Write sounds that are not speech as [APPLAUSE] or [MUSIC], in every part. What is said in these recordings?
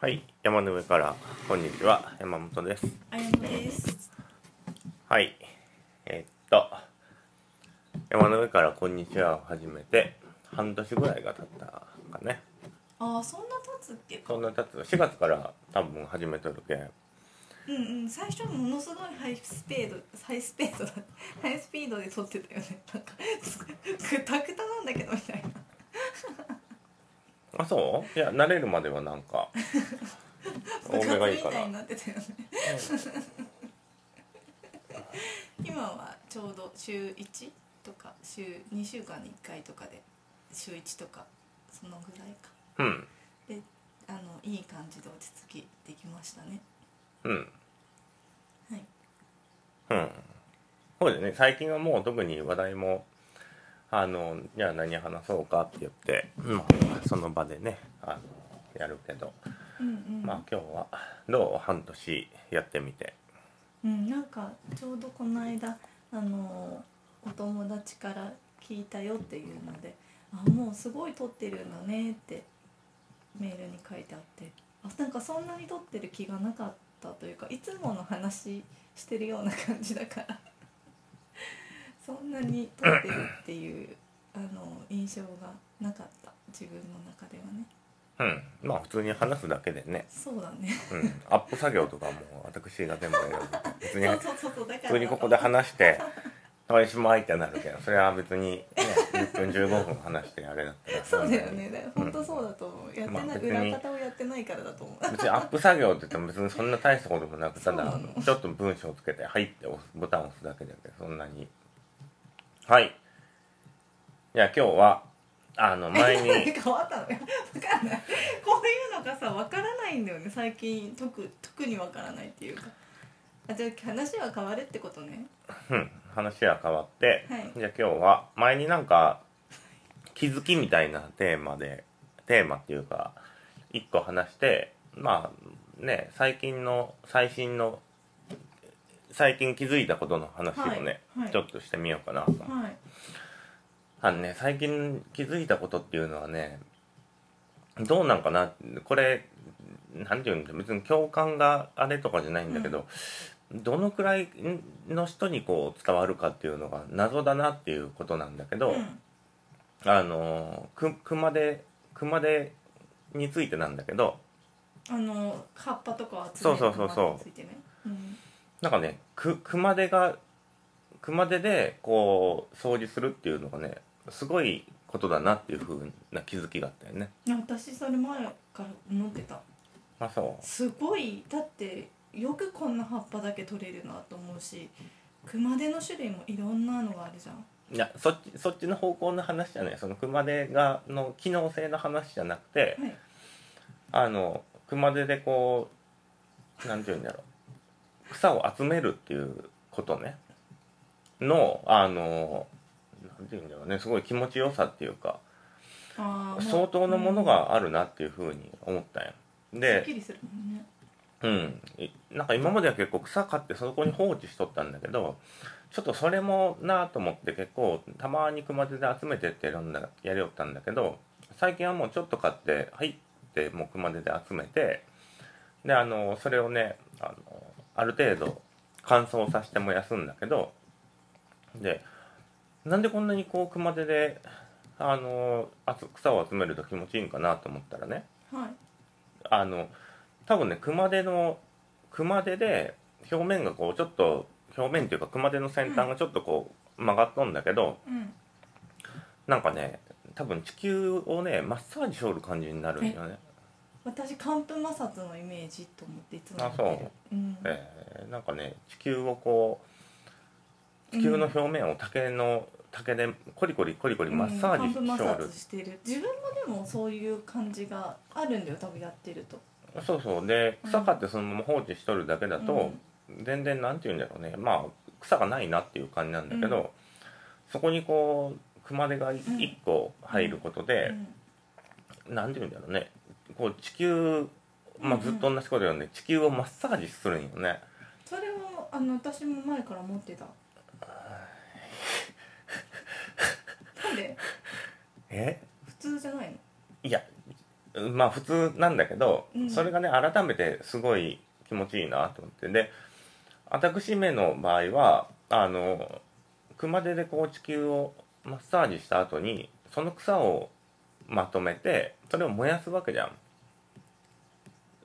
はい、山の上からこんにちは、山本です。あやのです。はい、えーっと山の上からこんにちはを始めて半年ぐらいが経ったかね。ああ、そんな経つっけかそん。な経つ4月から多分始めとるけん。うんうん、最初ものすごいハイスペード、ハイスペードだ、[LAUGHS] ハイスピードで撮ってたよね。なんか、くたくたなんだけどみたいな。あ、そう？いや慣れるまではなんか多めがいいかな部活みたいに。なってたよね。[LAUGHS] 今はちょうど週1とか週2週間に1回とかで週1とかそのぐらいかうんであのいい感じで落ち着きできましたねうんはいうん。そうだね。最近はもう特に話題もあのじゃあ何話そうかって言って、まあその場でねあのやるけど。うんうん、まあ今日はどう半年やってみて？うん、なんかちょうどこの間あのお友達から聞いたよっていうので「あもうすごい撮ってるのね」ってメールに書いてあって。あなんかそんなに撮ってる気がなかったというかいつもの話してるような感じだからそんなに撮ってるっていうあの印象がなかった自分の中ではね。うん。まあ普通に話すだけでね、そうだね。うん、アップ作業とかも私が全部やる。別にそうそうそうそうだから。普通にここで話して「おしまい」ってなるけどそれは別に、ね、10分15分話してあれだったら [LAUGHS] そうだよね。本当そうだと思う。やってない、まあ裏方をやってないからだと思う。別にアップ作業って言っても別にそんな大したこともなくただちょっと文章をつけて「はい」ってボタンを押すだけだけどそんなにはいじゃあ今日はあの [LAUGHS] 前に変わったの？よ。[LAUGHS] わかんない。こういうのがさ、わからないんだよね。最近特特にわからないっていうか。あ、じゃあ話は変わるってことね。うん、話は変わって、はいじゃあ今日は前になんか気づきみたいなテーマでテーマっていうか一個話してまあね最近の最新の最近気づいたことの話をね、はいはいちょっとしてみようかなと、はい。あのね最近気づいたことっていうのはねどうなんかな？これなんていうんだ別に共感があれとかじゃないんだけど、どのくらいの人にこう伝わるかっていうのが謎だなっていうことなんだけど、うん。あのく熊手熊手についてなんだけどあの葉っぱとかを集めるそうそうそうそうのについてね。うん。なんかねく熊手が熊手でこう掃除するっていうのがねすごいことだなっていうふうな気づきがあったよね。私それ前から思ってた。まあそう。すごいだってよくこんな葉っぱだけ取れるなと思うし熊手の種類もいろんなのがあるじゃん。いやそっちそっちの方向の話じゃない。その熊手がの機能性の話じゃなくて、はい。あの熊手でこうなんていうんだろう草を集めるっていうことね。のあのなんていうんだろうね。すごい気持ちよさっていうか相当のものがあるなっていうふうに思ったんよ。うん。でうん。いなんか今までは結構草買ってそこに放置しとったんだけどちょっとそれもなと思って結構たまに熊手で集めてってやるんだやりよったんだけど最近はもうちょっと買って「はい」ってもう熊手で集めてであのそれをねあのある程度乾燥させても休んだけどでなんでこんなにこう熊手であの草を集めると気持ちいいんかなと思ったらねはい。あの多分ね熊手の熊手で表面がこうちょっと表面っていうか熊手の先端がちょっとこう曲がっとんだけど、うん。なんかね多分地球をねマッサージしょる感じになるんよね、私寒風摩擦のイメージと思っていつもあそう。うん。えーなんかね地球をこう地球の表面を竹の竹でコリコリコリコリマッサージしょる、擦してる。自分もでもそういう感じがあるんだよ多分やってると。そうそう。で草買ってそのまま放置しとるだけだと、うん。全然なんて言うんだろうね。まあ草がないなっていう感じなんだけど、うん。そこにこう熊手が1個入ることうで、ん。なんて言うんだろうねこう地球、まあ、ずっと同じこと言うんで地球をマッサージするんよね。それはあの私も前から持ってた。[LAUGHS] なんで？え？普通じゃないの？いやまあ普通なんだけど、うん。それがね改めてすごい気持ちいいなと思って。で私めの場合はあの熊手でこう地球をマッサージした後にその草をまとめてそれを燃やすわけじゃん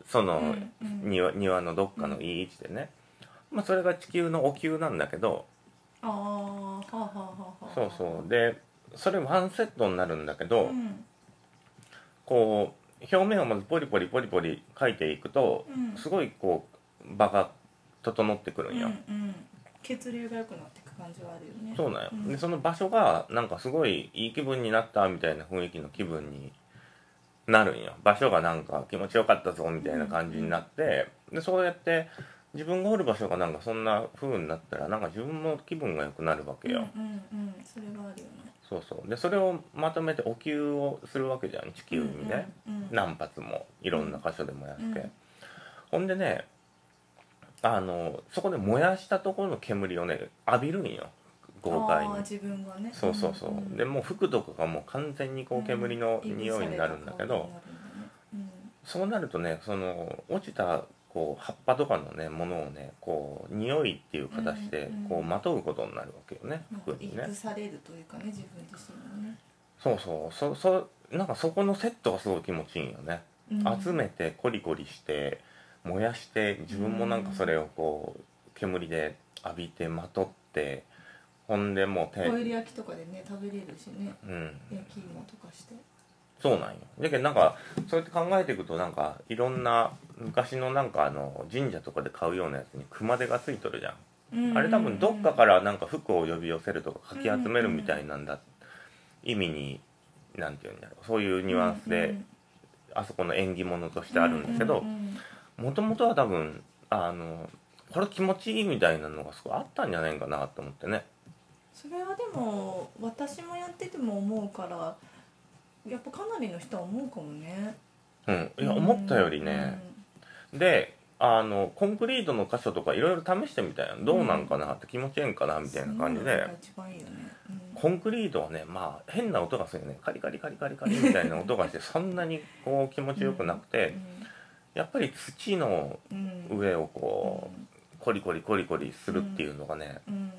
その、庭庭のどっかのいい位置でね、まあ、それが地球のお灸なんだけど。ああはあはあはあ。はあそうそう。でそれワンセットになるんだけど、うん。こう表面をまずポリポリポリポリ描いていくと、うん。すごいこう場が整ってくるんよ、うんうん。血流が良くなっていく感じはあるよね。そうなんよ、ん。でその場所がなんかすごいいい気分になったみたいな雰囲気の気分になるんよ。場所がなんか気持ちよかったぞみたいな感じになって、でそうやって自分がおる場所がなんかそんな風になったらなんか自分も気分が良くなるわけよ、うんうんうん。それはあるよね。そうそう。でそれをまとめてお灸をするわけじゃん地球にね、うんうんうん。何発もいろんな箇所で燃やして、うん。ほんでねあのそこで燃やしたところの煙をね浴びるんよ豪快にあー自分がね。そうそうそう、んんでもう服とかがもう完全にこう煙の匂いになるんだけど、いぶされた香りになるん。そうなるとねその落ちたこう葉っぱとかのねものをねこう匂いっていう形でうんうんこうまとうことになるわけよね、うん服にね。されるというかね自分自身のね。そうそう。そそなんかそこのセットがすごい気持ちいいんよね、うん。集めてコリコリして燃やして自分もなんかそれをこう煙で浴びてまとってほんでもう手ホイル焼きとかでね食べれるしね。うん。焼き芋とかして。そうなんよ。だけどなんかそうやって考えていくとなんかいろんな昔のなんかあの神社とかで買うようなやつに熊手がついとるじゃん。あれ多分どっかからなんか服を呼び寄せるとかかき集めるみたいなんだ。意味になんていうんだろう。そういうニュアンスであそこの縁起物としてあるんだけどうんうんうんもともとは多分あのこれ気持ちいいみたいなのがすごいあったんじゃないかなと思ってねそれはでも私もやってても思うからやっぱかなりの人は思うかもね。うん。いや思ったよりね、であのコンクリートの箇所とかいろいろ試してみたいな。どうなんかなって気持ちいいんかなみたいな感じで。そうん。コンクリートはねまあ変な音がするよね。カリカリカリカリカリみたいな音がしてそんなにこう気持ちよくなくてやっぱり土のうんうん上をこうコリコリコリコリするっていうのがねうん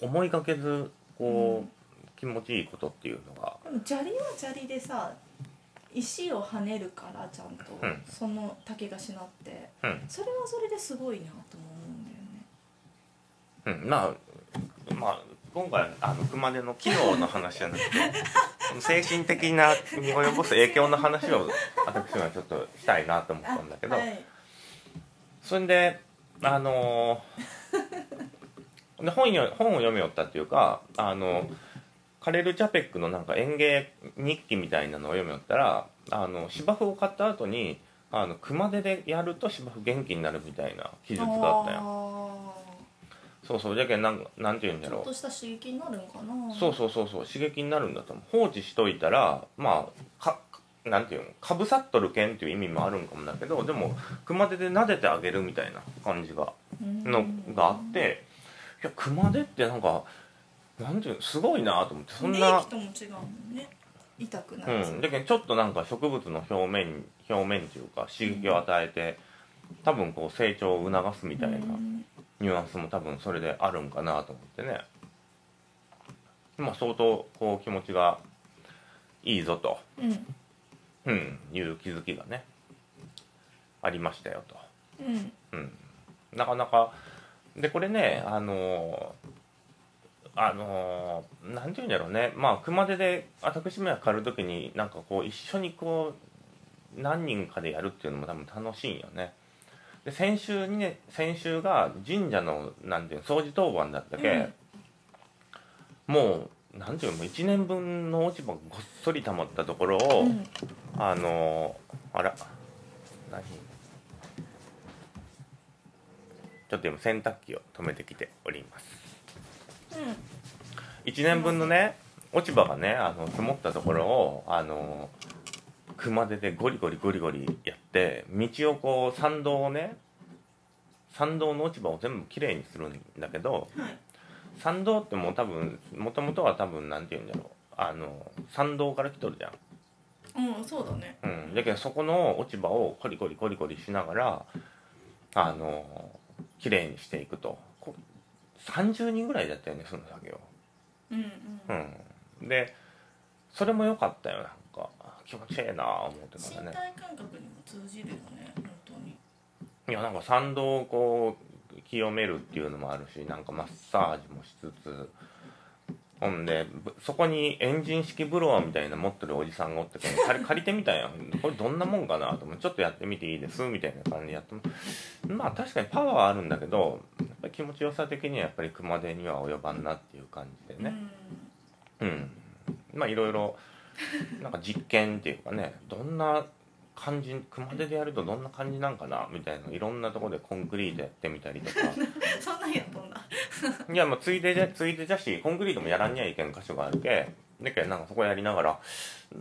思いがけずこう気持ちいいことっていうのが。でも砂利は砂利でさ石を跳ねるからちゃんと、うん。その竹がしなって。うん。それはそれですごいなとも思うんだよね。うん。まあまあ今回あの熊手の機能の話じゃなくて [LAUGHS] 精神的なに及ぼす影響の話を私はちょっとしたいなと思ったんだけど、はい。それであのーで本よ本を読みよったっていうかあのカレル・チャペックのなんか園芸日記みたいなのを読みよったらあの芝生を買った後にあの熊手でやると芝生元気になるみたいな記述があったやんあそうそうじゃけんなんなんて言うんーちょっだろうとした刺激になるんかな。そうそうそうそう刺激になるんだと思う。放置しといたらまあかなんていうのかぶさっとるけんっていう意味もあるんかもだけどでも熊手で撫でてあげるみたいな感じがのがあっていや熊手ってなんかなんていうのすごいなと思ってそん冷な気とも違うもんね。痛くなうるん。だけどちょっとなんか植物の表面表面っていうか刺激を与えて多分こう成長を促すみたいなうん。ニュアンスも多分それであるんかなと思ってね。まあ相当こう気持ちがいいぞと、うん。うん、いう気づきがねありましたよと、うん。うん、なかなかでこれねあのあのなんていうんだろうね。まあ熊手で私めは狩る時になんかこう一緒にこう何人かでやるっていうのも多分楽しいんよね。で先週にね先週が神社のなんていうの掃除当番だったけ、もうなんていうのもう1年分の落ち葉がごっそり溜まったところを、うん。あのあら何？ちょっと今洗濯機を止めてきております。1年分のね落ち葉がねあの積もったところをあの熊手でゴリゴリゴリゴリやって道をこう参道をね参道の落ち葉を全部きれいにするんだけど参道ってもう多分もともとは多分なんて言うんだろう。あの参道から来とるじゃん。うんそうだね。うん、だけどそこの落ち葉をコリコリコリコリしながらあの綺麗にしていくと。こ30人ぐらいだったよねその作業。うんうん。うん。でそれも良かったよなんか。気持ちええなあ思って身たね。体感覚にも通じるよね本当に。いやなんか参道をこう清めるっていうのもあるしなんかマッサージもしつつほんでぶそこにエンジン式ブロワーみたいな持ってるおじさんがおって [LAUGHS] 借り借りてみたんやこれどんなもんかなと思ってちょっとやってみていいですみたいな感じでやってもまあ確かにパワーはあるんだけどやっぱり気持ちよさ的にはやっぱり熊手には及ばんなっていう感じでね。うん。まあいろいろなんか実験っていうかねどんな感じ熊手でやるとどんな感じなんかな？みたいないろんなところでコンクリートやってみたりとか。う [LAUGHS] んそんなんやっとんだ。[LAUGHS] いやまあついでじゃついでじゃしコンクリートもやらんにゃいけん箇所があるけ。だけどなんかそこやりながら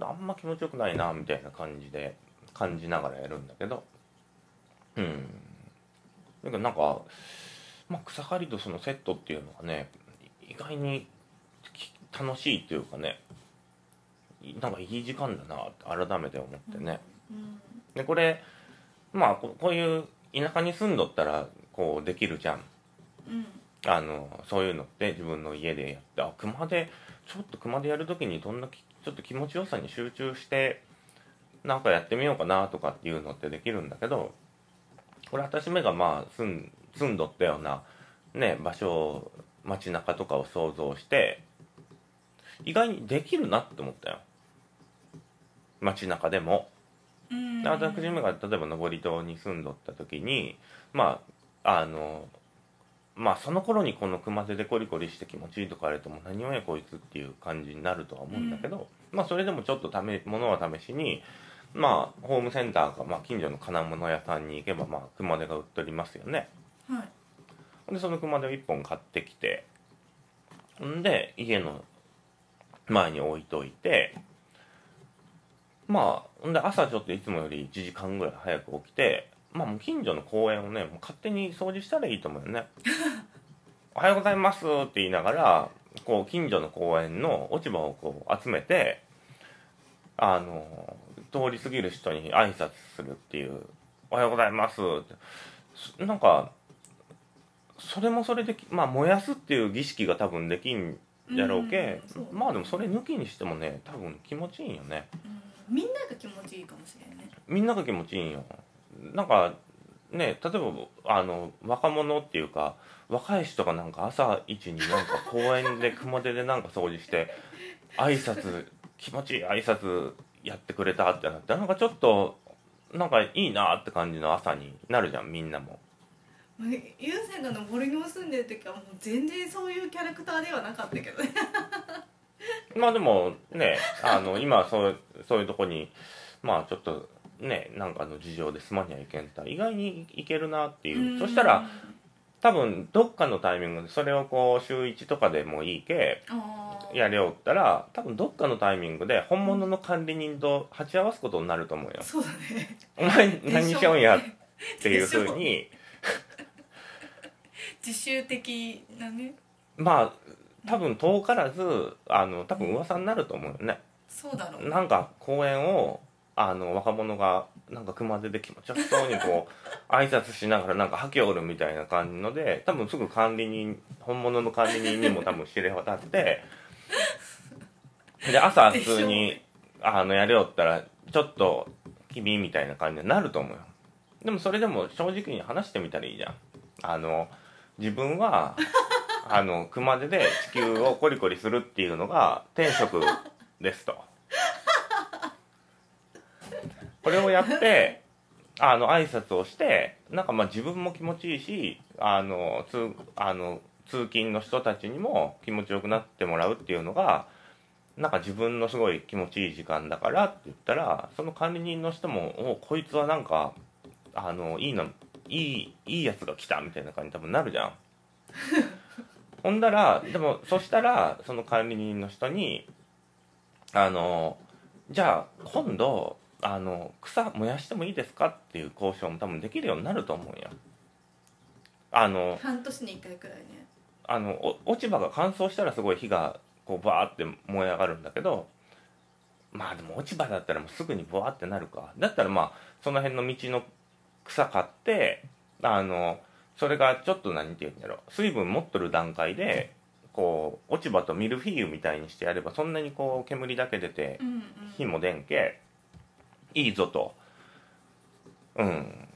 あんま気持ちよくないなみたいな感じで感じながらやるんだけど。うん。だけどなんか、まあ、草刈りとそのセットっていうのがね意外にき楽しいっていうかねなんかいい時間だなって改めて思ってね、うんでこれまあここういう田舎に住んどったらこうできるじゃん。うん。あのそういうのって自分の家でやってあ熊でちょっと熊でやる時にどんなきちょっと気持ちよさに集中してなんかやってみようかなとかっていうのってできるんだけどこれ私めがまあ住ん住んどったようなね場所を街中とかを想像して意外にできるなって思ったよ。街中でも。うん。で私めが例えば登戸に住んどった時にまああのまあその頃にこの熊手でコリコリして気持ちいいとかあれとも何をやこいつっていう感じになるとは思うんだけど、まあそれでもちょっとためものは試しにまあホームセンターか、まあ、近所の金物屋さんに行けばまあ熊手が売っておりますよね。はい。でその熊手を1本買ってきてんで家の前に置いといてまあほんで朝ちょっといつもより1時間ぐらい早く起きてまあもう近所の公園をねもう勝手に掃除したらいいと思うよね [LAUGHS] おはようございますって言いながらこう近所の公園の落ち葉をこう集めてあの通り過ぎる人に挨拶するっていう「おはようございます」って。なんかそれもそれできまあ燃やすっていう儀式が多分できんやろうけ、うんまあでもそれ抜きにしてもね多分気持ちいいんよね。うんみんなが気持ちいいかもしれんね。みんなが気持ちいいんよ。なんかね例えばあの若者っていうか若い人がなんか朝一になんか公園で熊手でなんか掃除して [LAUGHS] 挨拶気持ちいい挨拶やってくれたってなってなんかちょっとなんかいいなって感じの朝になるじゃんみんなも。まあゆうせんが登りに住んでる時はもう全然そういうキャラクターではなかったけどね [LAUGHS] まあでもねあの今はそうそういうとこにまあちょっとねなんかの事情で住まにはいけんたら意外にいけるなっていう。そしたら多分どっかのタイミングでそれをこう週1とかでもいいけやりおったら多分どっかのタイミングで本物の管理人と鉢合わすことになると思うよ。そうだね。お前何しようんやっていうふうに。自習的なね。[LAUGHS] まあ多分遠からずあの多分噂になると思うよね。そうだろう。なんか公園をあの若者がなんか熊手で気持ちよさそうにこう [LAUGHS] 挨拶しながらなんかはけおるみたいな感じので多分すぐ管理人本物の管理人にも多分知れ渡ってで朝普通にあのやれよったらちょっと君みたいな感じになると思うよ。でもそれでも正直に話してみたらいいじゃん。あの自分はあの熊手で地球をコリコリするっていうのが天職ですと [LAUGHS] これをやってあの挨拶をしてなんかまあ自分も気持ちいいしあの通あの通勤の人たちにも気持ちよくなってもらうっていうのがなんか自分のすごい気持ちいい時間だからって言ったらその管理人の人も「おこいつはなんかあのいいのいいいいやつが来た」みたいな感じに多分なるじゃん。[LAUGHS] ほんだらでもそしたらその管理人の人にあのじゃあ今度あの草燃やしてもいいですかっていう交渉も多分できるようになると思うんや。あの半年に1回くらいね。あのお落ち葉が乾燥したらすごい火がこうバーって燃え上がるんだけどまあでも落ち葉だったらもうすぐにボワってなるか。だったらまあその辺の道の草買ってあのそれがちょっと何て言うんだろ。う水分持っとる段階でこう落ち葉とミルフィーユみたいにしてやればそんなにこう煙だけ出て火も出んけいいぞと。うん。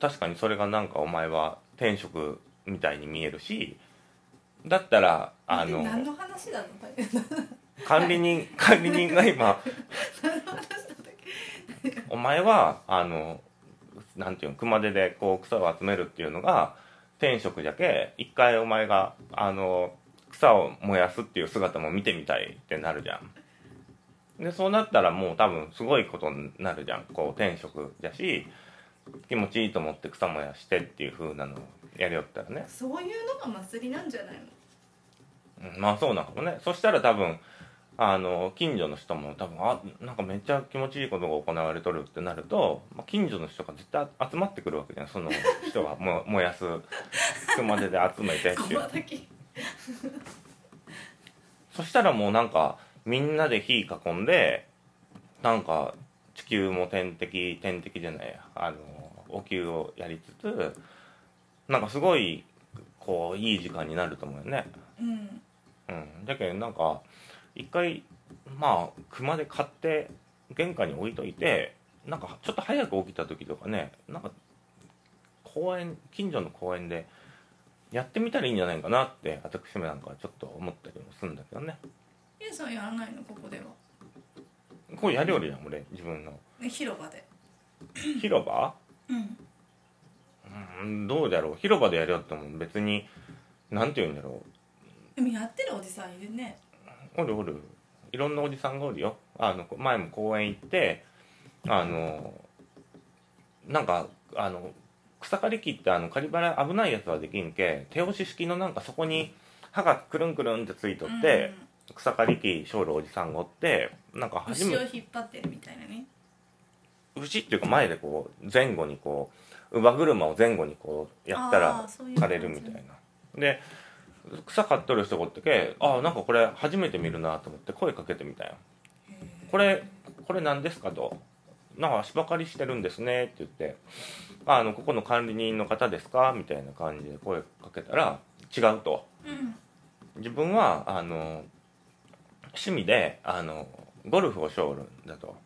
確かにそれがなんかお前は天職みたいに見えるしだったらあの何の話なの？[LAUGHS] 管理人管理人が今 [LAUGHS] お前はあのなんていうの熊手でこう草を集めるっていうのが天職じゃけ一回お前があの草を燃やすっていう姿も見てみたいってなるじゃん。でそうなったらもう多分すごいことになるじゃん。こう天職じゃし気持ちいいと思って草燃やしてっていう風なのをやりよったらね。そういうのが祭りなんじゃないの？うんまあそうなのね。そしたら多分あの近所の人も多分あなんかめっちゃ気持ちいいことが行われとるってなると、まあ、近所の人が絶対集まってくるわけじゃんその人が [LAUGHS] も燃やす熊手で集めてっていう。[LAUGHS] そしたらもうなんかみんなで火囲んでなんか地球も天敵天敵じゃないや。あのお灸をやりつつなんかすごいこういい時間になると思うよね。うん。うん。だけどなんか一回まあ熊で買って玄関に置いといてなんかちょっと早く起きた時とかねなんか公園近所の公園でやってみたらいいんじゃないかなって私もなんかちょっと思ったりもするんだけどね。A さんやらないのここでは。こうやりよるやん俺自分の。ね広場で。広場？うん。うんどうだろう。広場でやりよっても別になんて言うんだろでもやってるおじさんいるね。うおるおる。いろんなおじさんがおるよ。あの前も公園行ってあのなんかあの草刈り機ってあの刈り払い危ないやつはできんけ手押し式のなんかそこに歯がくるんくるんってついとって、草刈り機しょるおじさんがおってなんかうん、初め牛を引っ張ってるみたいなね。牛っていうか前でこう前後にこう乳母車を前後にこうやったあら枯れるみたいな。で草刈っとる人がおってけああなんかこれ初めて見るなと思って声かけてみたよ。これこれ何ですかと。なんか芝刈りしてるんですねって言って。あのここの管理人の方ですかみたいな感じで声かけたら違うと。うん。自分はあの趣味であのゴルフをしょるんだと。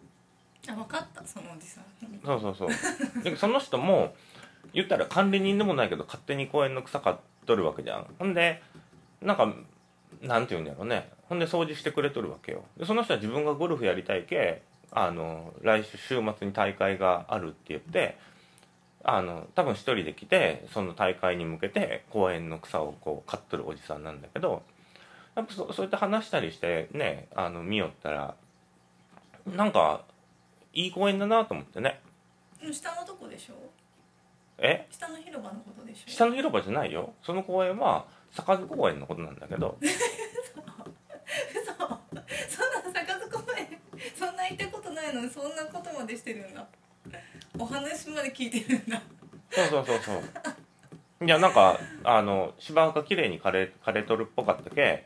あ分かったそのおじさんそうそうそう。でその人も言ったら管理人でもないけど勝手に公園の草刈っとるわけじゃん。ほんでなんかなんて言うんだろうね。ほんで掃除してくれとるわけよ。でその人は自分がゴルフやりたいけあの来週週末に大会があるって言ってあの多分一人で来てその大会に向けて公園の草をこう刈っとるおじさんなんだけどやっぱそそうやって話したりしてねあの見よったらなんかいい公園だなと思ってね。うん下のとこでしょ？え？下の広場のことでしょ？下の広場じゃないよ。その公園は坂津公園のことなんだけど。[LAUGHS] 嘘。そんな坂津公園そんな行ったことないのにそんなことまでしてるんだ。お話まで聞いてるんだ。そうそうそうそう。いやなんかあの芝が綺麗に枯れ枯れとるっぽかったけ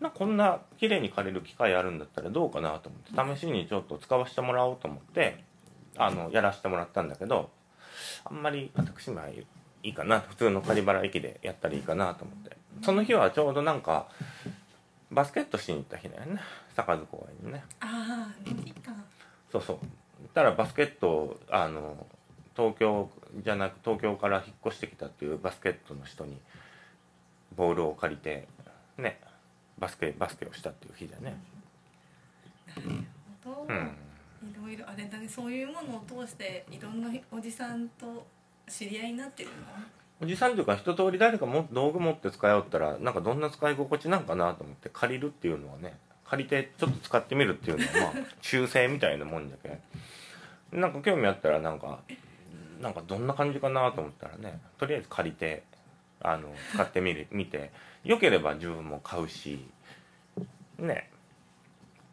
なこんな綺麗に枯れる機会あるんだったらどうかなと思って試しにちょっと使わせてもらおうと思ってあのやらせてもらったんだけどあんまり私もいいかな普通の狩原駅でやったらいいかなと思ってその日はちょうどなんかバスケットしに行った日だよね。坂津公園にね。ああいいかそうそう。たらバスケットをあの東京じゃなく東京から引っ越してきたっていうバスケットの人にボールを借りてねバスケバスケをしたっていう日だね。ど。ううん。いろいろあれだねそういうものを通していろんなおじさんと知り合いになってるの？おじさんというか一通り誰かも道具持って使いよったらなんかどんな使い心地なんかなと思って借りるっていうのはね借りてちょっと使ってみるっていうのはまあ修正みたいなもんじゃけなんか興味あったらなんかなんかどんな感じかなと思ったらねとりあえず借りてあの使ってみる見てよければ自分も買うしね。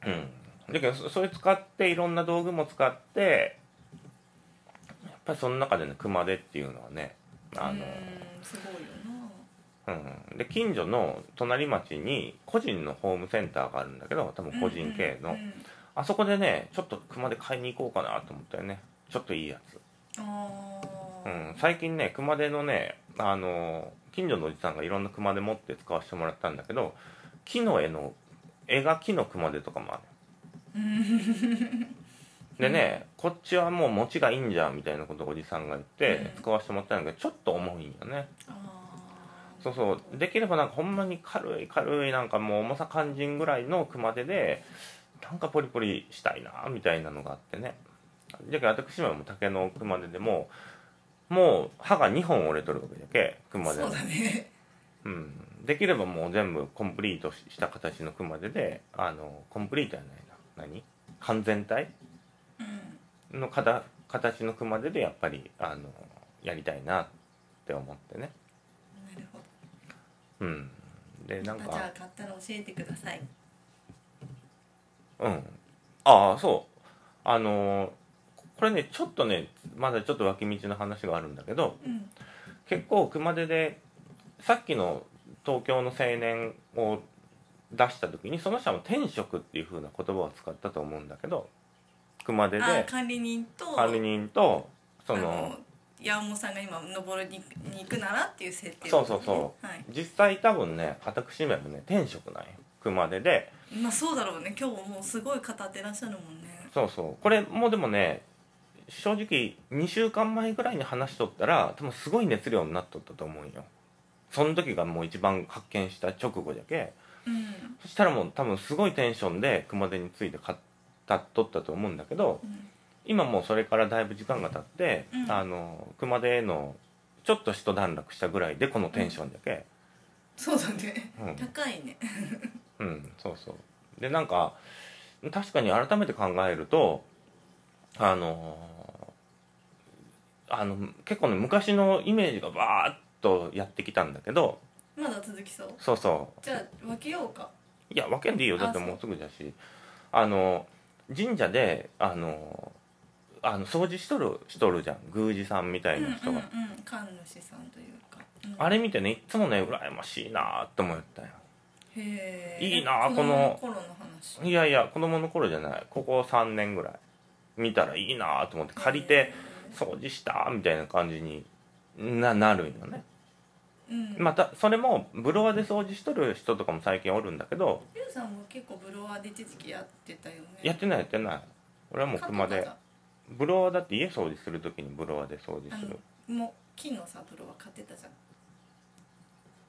うん。だけどそそれ使っていろんな道具も使ってやっぱりその中でね熊手っていうのはねあの、うんすごいよな。うん、で近所の隣町に個人のホームセンターがあるんだけど多分個人系の、うんうんあそこでねちょっと熊手買いに行こうかなと思ったよね。ちょっといいやつ。うん、最近ね熊手のねあの近所のおじさんがいろんな熊手持って使わせてもらったんだけど木の絵の絵が木の熊手とかもあるでね、こっちはもう持ちがいいんじゃんみたいなことをおじさんが言ってうん。使わせてもらったんだけどちょっと重いんよね。あそうそう。できればなんかほんまに軽い軽いなんかもう重さ肝心ぐらいの熊手でなんかポリポリしたいなみたいなのがあってね。じゃけ私はもう竹の熊手でももう刃が2本折れとるわけだけあ熊手の。そうだね。うん、できればもう全部コンプリートした形の熊手であのコンプリートやないな。何？完全体？うんの形形の熊手でやっぱりあのやりたいなって思ってね。なるほうん。でなんどあじゃかあ買ったら教えてください。うん。ああそう。あのこれねちょっとねまだちょっと脇道の話があるんだけどうん。結構熊手でさっきの東京の青年を出した時にその人も天職っていう風な言葉を使ったと思うんだけど熊手であ管理人と管理人とその山本さんが今登りに行くならっていう設定。そうそうそう。はい。実際多分ね私めもね天職なんよ熊手でまあそうだろうね。今日もうすごい語ってらっしゃるもんね。そうそう。これもうでもね正直2週間前ぐらいに話しとったら多分すごい熱量になっとったと思うんよ。その時がもう一番発見した直後じゃけ。うん。そしたらもう多分すごいテンションで熊手について語っとったと思うんだけどうん。今もうそれからだいぶ時間が経って、うん。あの熊手のちょっと一段落したぐらいでこのテンションだけ。そうだね。うん、高いね。[LAUGHS] うん、そうそう。でなんか確かに改めて考えるとあのあの結構ね昔のイメージがバーッとやってきたんだけどまだ続きそう？そうそじゃあ分けようか。ういや分けんでいいよ。だってもうすぐだし。あの神社であのあの掃除しとるしとるじゃん。宮司さんみたいな人が、うんうんうん。神主さんというか、うん。あれ見てねいっつもね羨ましいなって思ったよ。へえいいな子この供頃の話？いやいや子供の頃じゃない。ここ3年ぐらい見たらいいなと思って借りて掃除したみたいな感じにななるんよね。うんまたそれもブロワで掃除しとる人とかも最近おるんだけどゆうさんも結構ブロワーで一時期やってたよね。やってないやってない。俺はもう熊でブロワだって家掃除する時にブロワで掃除あする。のもう金のさブロワー買ってたじゃん。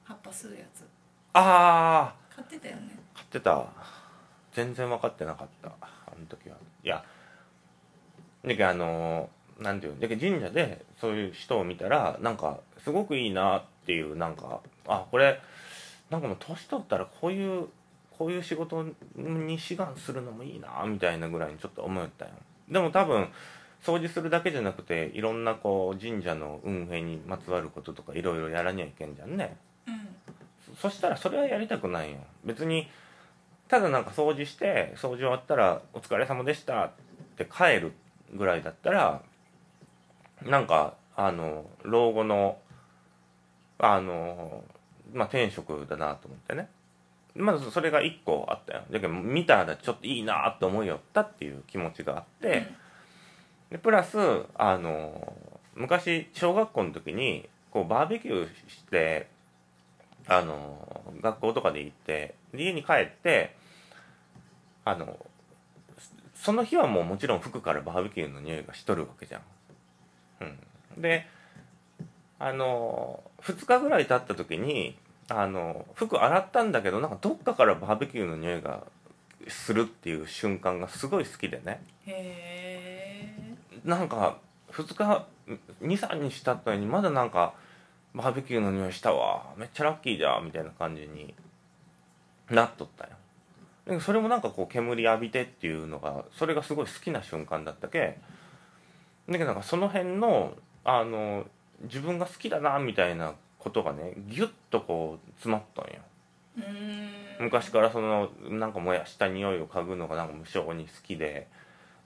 葉っぱ吸うやつ。ああ買ってたよね。買ってた。全然分かってなかった。あの時は。いや。だけどあのなんていうのだけど神社でそういう人を見たらなんかすごくいいなっていうなんかあこれなんかもう年取ったらこういうこういう仕事に志願するのもいいなみたいなぐらいにちょっと思ったよ。でも多分掃除するだけじゃなくていろんなこう神社の運営にまつわることとかいろいろやらにゃいけんじゃんね。うん。そしたらそれはやりたくないよ。別にただなんか掃除して掃除終わったら「お疲れ様でした」って帰るぐらいだったらなんかあの老後のあのまあ転職だなと思ってね。まずそれが1個あったよ。だけど見たらちょっといいなと思いよ。ったっていう気持ちがあって、でプラスあの昔小学校の時にこうバーベキューしてあの学校とかで行ってで家に帰ってあのその日はもうもちろん服からバーベキューの匂いがしとるわけじゃん。うん、であの2日ぐらい経った時にあの服洗ったんだけどなんかどっかからバーベキューの匂いがするっていう瞬間がすごい好きでね。へえなんか2日23日経ったのにまだなんかバーベキューの匂いしたわめっちゃラッキーじゃんみたいな感じになっとったよ。でもそれもなんかこう煙浴びてっていうのがそれがすごい好きな瞬間だったけ。だけどなんかその辺のあの自分が好きだなみたいなことがねギュッとこう詰まったんよ。昔からそのなんか燃やした匂いを嗅ぐのがなんか無性に好きで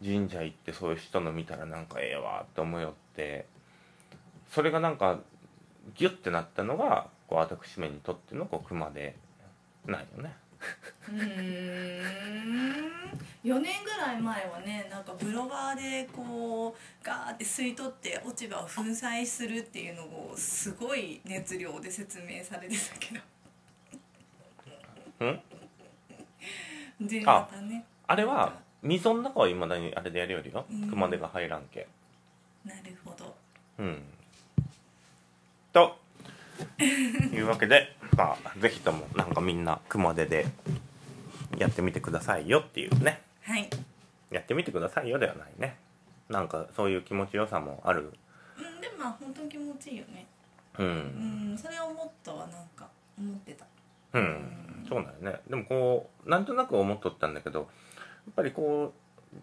神社行ってそういう人の見たらなんかええわって思いよってそれがなんかギュッてなったのがこう私めにとってのこう熊手なんよねうーん。4年ぐらい前はねなんかブロガーでこうガーって吸い取って落ち葉を粉砕するっていうのをすごい熱量で説明されてたけど。うん？でまたね。あれは溝の中はいまだにあれでやるよりようん。熊手が入らんけ。なるほど。うん。というわけでまあぜひともなんかみんな熊手でやってみてくださいよっていうね。はい。やってみてくださいよではないね。なんかそういう気持ちよさもある。うんでもまあ本当に気持ちいいよね。ううんんそれを思ったわなんか思ってた。うんそうだよね。でもこうなんとなく思っとったんだけどやっぱりこ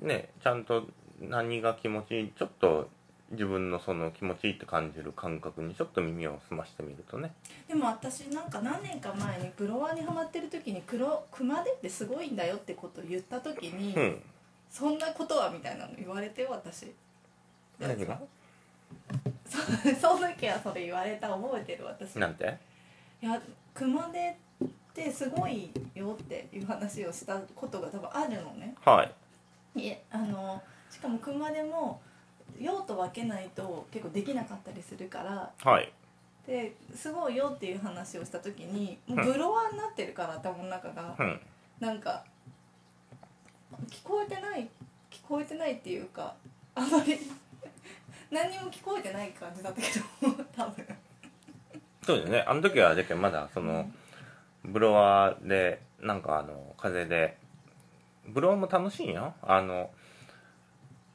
うねちゃんと何が気持ちいいちょっと自分のその気持ちいいって感じる感覚にちょっと耳を澄ましてみるとね。でも私なんか何年か前にプロワにハマってる時に黒熊手ってすごいんだよってことを言った時に、うん。そんなことはみたいなの言われてよ私。何が？[LAUGHS] そその時はそれ言われた覚えてる私。なんて？いや熊手ってすごいよっていう話をしたことが多分あるのね。はい。いえあのしかも熊手も用途分けないと結構できなかったりするから。はい。ですごいよっていう話をした時にもうブロワーになってるから頭の中が。うん。なんか聞こえてない聞こえてないっていうかあまり [LAUGHS] 何にも聞こえてない感じだったけど [LAUGHS] 多分。そうだよね。あの時はだけどまだその、ブロワーでなんかあの風でブロワーも楽しいよ。あの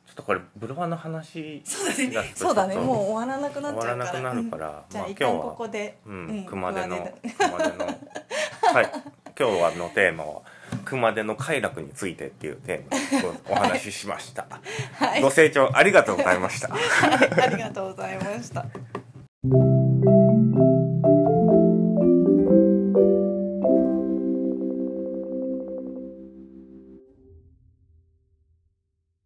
ちょっとこれブロワーの話そうだね。そうだね。もう終わらなくなっちゃうから。終わらなくなるから、うん。じゃまああ一旦こ今日はこでうん、熊手の熊熊手のはい。今日はのテーマは熊手の快楽についてっていうテーマでお話ししました、[LAUGHS] はい。ご清聴ありがとうございました。ありがとうございました